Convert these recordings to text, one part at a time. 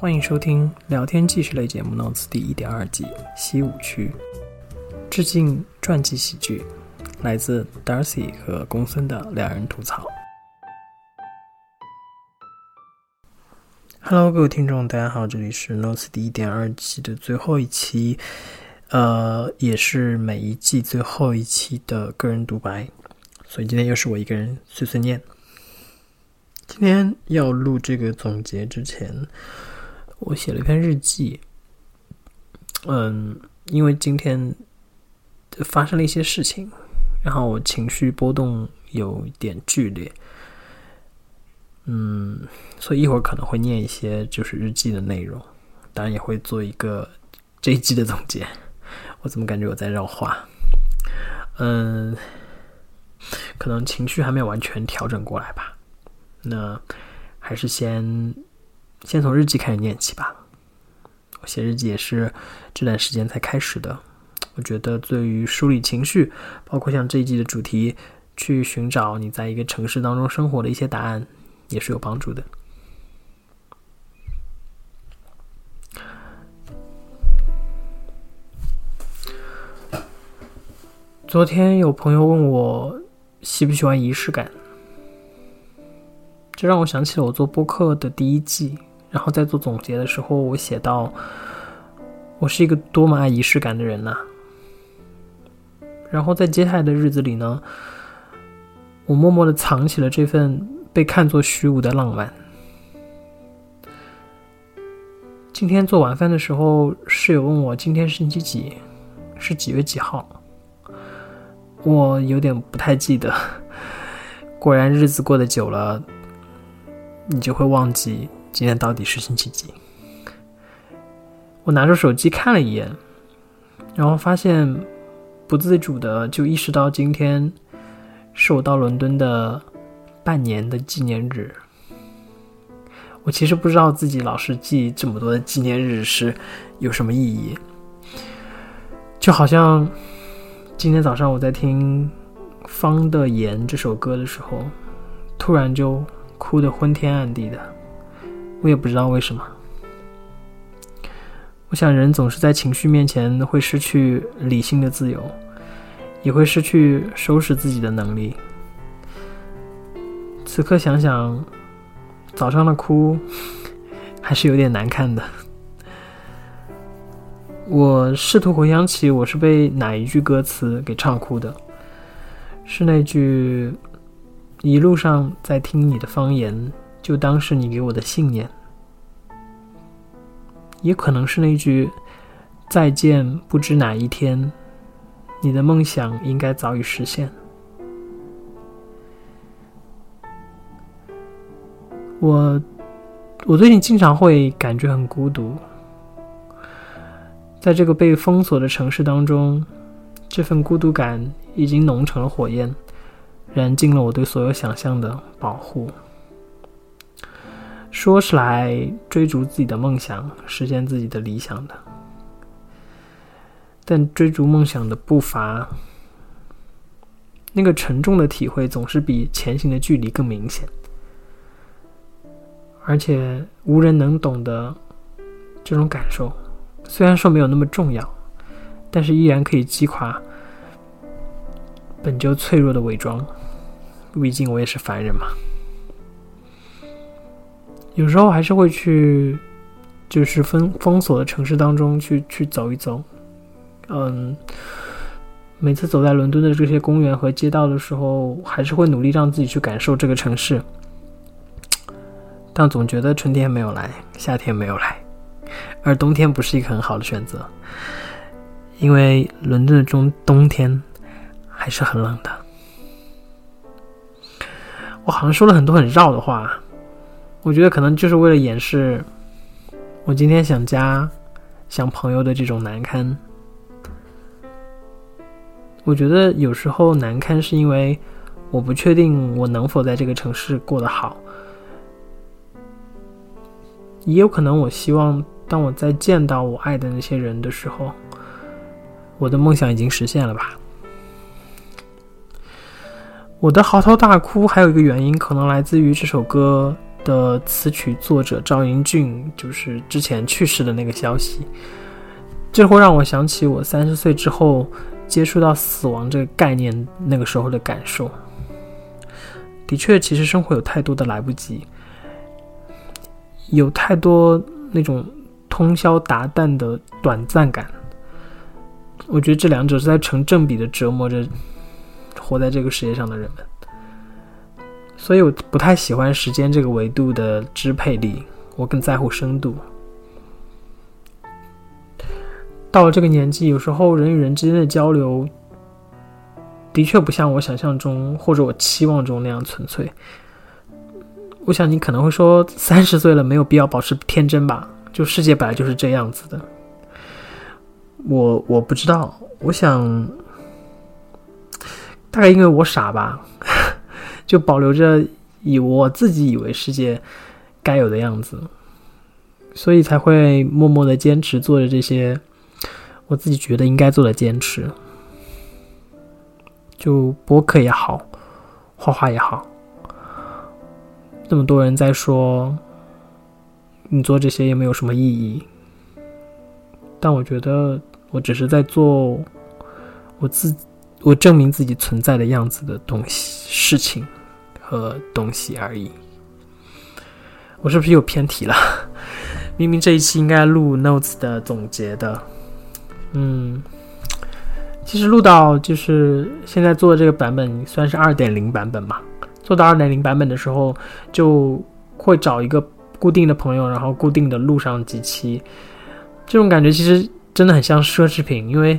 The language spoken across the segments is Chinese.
欢迎收听聊天纪实类节目《Notes》第一点二季西五区，致敬传记喜剧，来自 Darcy 和公孙的两人吐槽。Hello，各位听众，大家好，这里是《Notes》第一点二季的最后一期，呃，也是每一季最后一期的个人独白，所以今天又是我一个人碎碎念。今天要录这个总结之前。我写了一篇日记，嗯，因为今天发生了一些事情，然后我情绪波动有点剧烈，嗯，所以一会儿可能会念一些就是日记的内容，当然也会做一个这一季的总结。我怎么感觉我在绕话？嗯，可能情绪还没有完全调整过来吧。那还是先。先从日记开始念起吧。我写日记也是这段时间才开始的。我觉得对于梳理情绪，包括像这一季的主题，去寻找你在一个城市当中生活的一些答案，也是有帮助的。昨天有朋友问我喜不喜欢仪式感，这让我想起了我做播客的第一季。然后在做总结的时候，我写到：“我是一个多么爱仪式感的人呐。”然后在接下来的日子里呢，我默默的藏起了这份被看作虚无的浪漫。今天做晚饭的时候，室友问我今天是星期几，是几月几号？我有点不太记得。果然，日子过得久了，你就会忘记。今天到底是星期几？我拿着手机看了一眼，然后发现不自主的就意识到今天是我到伦敦的半年的纪念日。我其实不知道自己老是记这么多的纪念日是有什么意义，就好像今天早上我在听《方的言》这首歌的时候，突然就哭得昏天暗地的。我也不知道为什么。我想，人总是在情绪面前会失去理性的自由，也会失去收拾自己的能力。此刻想想，早上的哭 还是有点难看的。我试图回想起我是被哪一句歌词给唱哭的，是那句“一路上在听你的方言”。就当是你给我的信念，也可能是那句“再见，不知哪一天，你的梦想应该早已实现。”我，我最近经常会感觉很孤独，在这个被封锁的城市当中，这份孤独感已经浓成了火焰，燃尽了我对所有想象的保护。说是来追逐自己的梦想，实现自己的理想的，但追逐梦想的步伐，那个沉重的体会总是比前行的距离更明显，而且无人能懂的这种感受，虽然说没有那么重要，但是依然可以击垮本就脆弱的伪装，毕竟我也是凡人嘛。有时候还是会去，就是封封锁的城市当中去去走一走，嗯，每次走在伦敦的这些公园和街道的时候，还是会努力让自己去感受这个城市，但总觉得春天没有来，夏天没有来，而冬天不是一个很好的选择，因为伦敦的中冬天还是很冷的。我好像说了很多很绕的话。我觉得可能就是为了掩饰我今天想家、想朋友的这种难堪。我觉得有时候难堪是因为我不确定我能否在这个城市过得好，也有可能我希望当我在见到我爱的那些人的时候，我的梦想已经实现了吧。我的嚎啕大哭还有一个原因，可能来自于这首歌。的词曲作者赵英俊就是之前去世的那个消息，这会让我想起我三十岁之后接触到死亡这个概念那个时候的感受。的确，其实生活有太多的来不及，有太多那种通宵达旦的短暂感。我觉得这两者是在成正比的折磨着活在这个世界上的人们。所以我不太喜欢时间这个维度的支配力，我更在乎深度。到了这个年纪，有时候人与人之间的交流，的确不像我想象中或者我期望中那样纯粹。我想你可能会说，三十岁了没有必要保持天真吧？就世界本来就是这样子的。我我不知道，我想，大概因为我傻吧。就保留着以我自己以为世界该有的样子，所以才会默默的坚持做着这些我自己觉得应该做的坚持。就播客也好，画画也好，那么多人在说你做这些也没有什么意义，但我觉得我只是在做我自我证明自己存在的样子的东西事情。和东西而已。我是不是又偏题了？明明这一期应该录 notes 的总结的。嗯，其实录到就是现在做的这个版本算是二点零版本嘛。做到二点零版本的时候，就会找一个固定的朋友，然后固定的录上几期。这种感觉其实真的很像奢侈品，因为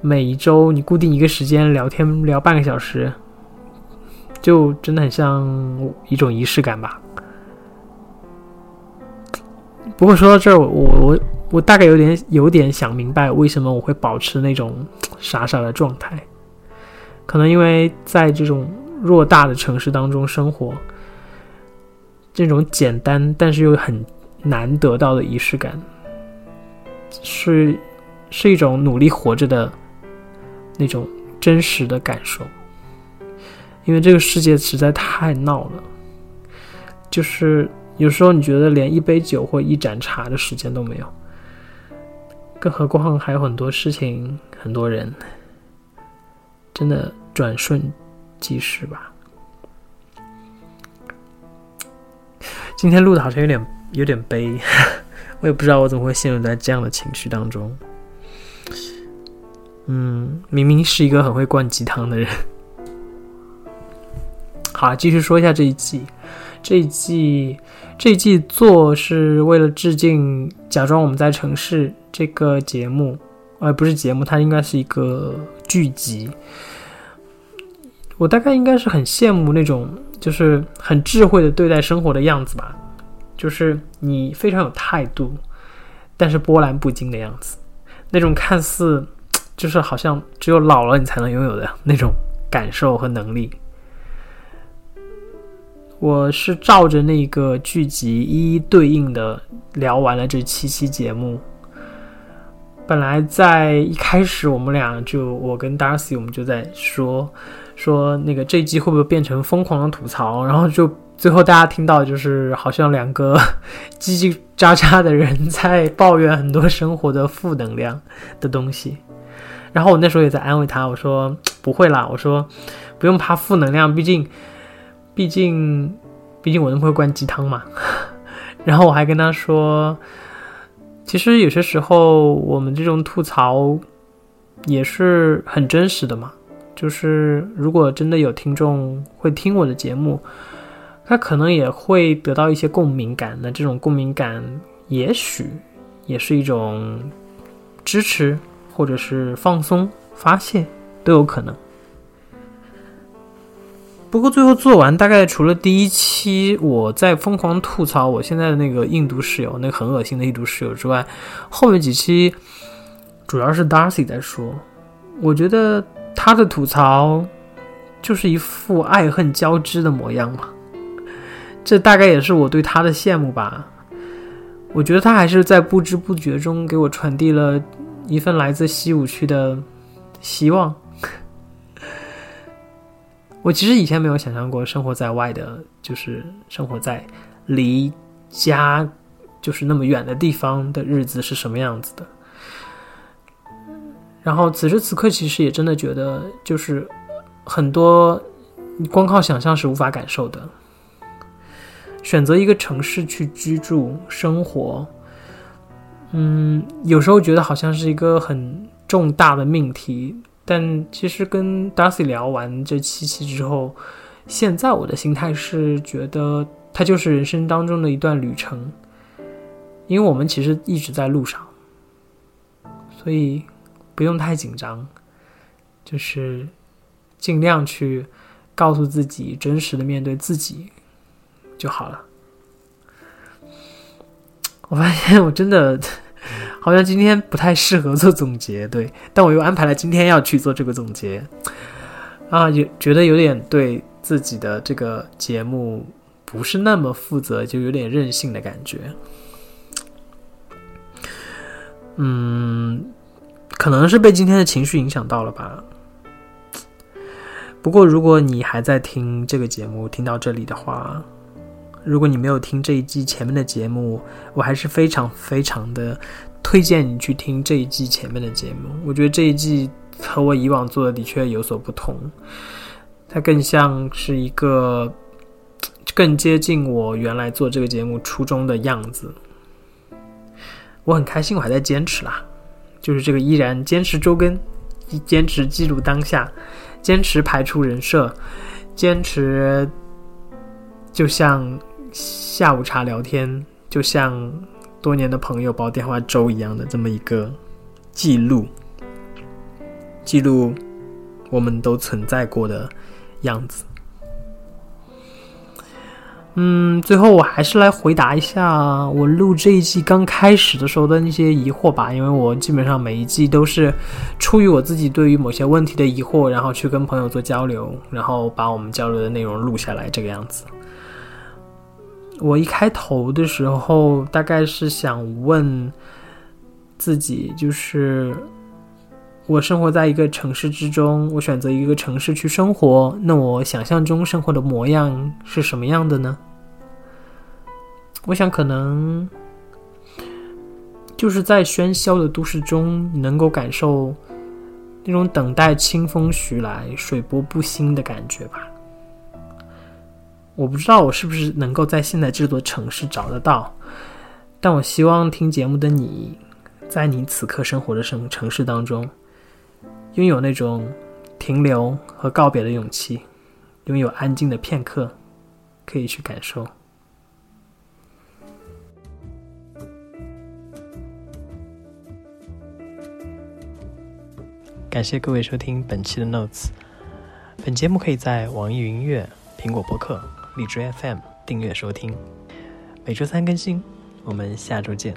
每一周你固定一个时间聊天，聊半个小时。就真的很像一种仪式感吧。不过说到这儿，我我我大概有点有点想明白为什么我会保持那种傻傻的状态。可能因为在这种偌大的城市当中生活，这种简单但是又很难得到的仪式感，是是一种努力活着的那种真实的感受。因为这个世界实在太闹了，就是有时候你觉得连一杯酒或一盏茶的时间都没有，更何况还有很多事情、很多人，真的转瞬即逝吧。今天录的好像有点有点悲，我也不知道我怎么会陷入在这样的情绪当中。嗯，明明是一个很会灌鸡汤的人。好，继续说一下这一季。这一季，这一季做是为了致敬《假装我们在城市》这个节目，呃，不是节目，它应该是一个剧集。我大概应该是很羡慕那种，就是很智慧的对待生活的样子吧，就是你非常有态度，但是波澜不惊的样子，那种看似就是好像只有老了你才能拥有的那种感受和能力。我是照着那个剧集一一对应的聊完了这七期节目。本来在一开始，我们俩就我跟 Darcy 我们就在说说那个这一季会不会变成疯狂的吐槽，然后就最后大家听到就是好像两个叽叽喳喳的人在抱怨很多生活的负能量的东西。然后我那时候也在安慰他，我说不会啦，我说不用怕负能量，毕竟。毕竟，毕竟我那么会灌鸡汤嘛。然后我还跟他说，其实有些时候我们这种吐槽也是很真实的嘛。就是如果真的有听众会听我的节目，他可能也会得到一些共鸣感。那这种共鸣感，也许也是一种支持，或者是放松、发泄，都有可能。不过最后做完，大概除了第一期我在疯狂吐槽我现在的那个印度室友，那个很恶心的印度室友之外，后面几期主要是 Darcy 在说。我觉得他的吐槽就是一副爱恨交织的模样嘛，这大概也是我对他的羡慕吧。我觉得他还是在不知不觉中给我传递了一份来自西武区的希望。我其实以前没有想象过生活在外的，就是生活在离家就是那么远的地方的日子是什么样子的。然后此时此刻，其实也真的觉得，就是很多你光靠想象是无法感受的。选择一个城市去居住生活，嗯，有时候觉得好像是一个很重大的命题，但其实跟 Darcy 聊完这七期之后，现在我的心态是觉得它就是人生当中的一段旅程，因为我们其实一直在路上，所以不用太紧张，就是尽量去告诉自己，真实的面对自己。就好了。我发现我真的 好像今天不太适合做总结，对，但我又安排了今天要去做这个总结啊，有觉得有点对自己的这个节目不是那么负责，就有点任性的感觉。嗯，可能是被今天的情绪影响到了吧。不过如果你还在听这个节目，听到这里的话。如果你没有听这一季前面的节目，我还是非常非常的推荐你去听这一季前面的节目。我觉得这一季和我以往做的的确有所不同，它更像是一个更接近我原来做这个节目初衷的样子。我很开心，我还在坚持啦，就是这个依然坚持周更，坚持记录当下，坚持排除人设，坚持就像。下午茶聊天，就像多年的朋友煲电话粥一样的这么一个记录，记录我们都存在过的样子。嗯，最后我还是来回答一下我录这一季刚开始的时候的那些疑惑吧，因为我基本上每一季都是出于我自己对于某些问题的疑惑，然后去跟朋友做交流，然后把我们交流的内容录下来，这个样子。我一开头的时候，大概是想问自己，就是我生活在一个城市之中，我选择一个城市去生活，那我想象中生活的模样是什么样的呢？我想，可能就是在喧嚣的都市中，能够感受那种等待清风徐来、水波不兴的感觉吧。我不知道我是不是能够在现在这座城市找得到，但我希望听节目的你，在你此刻生活的城城市当中，拥有那种停留和告别的勇气，拥有安静的片刻，可以去感受。感谢各位收听本期的 Notes，本节目可以在网易云音乐、苹果播客。荔枝 FM 订阅收听，每周三更新，我们下周见。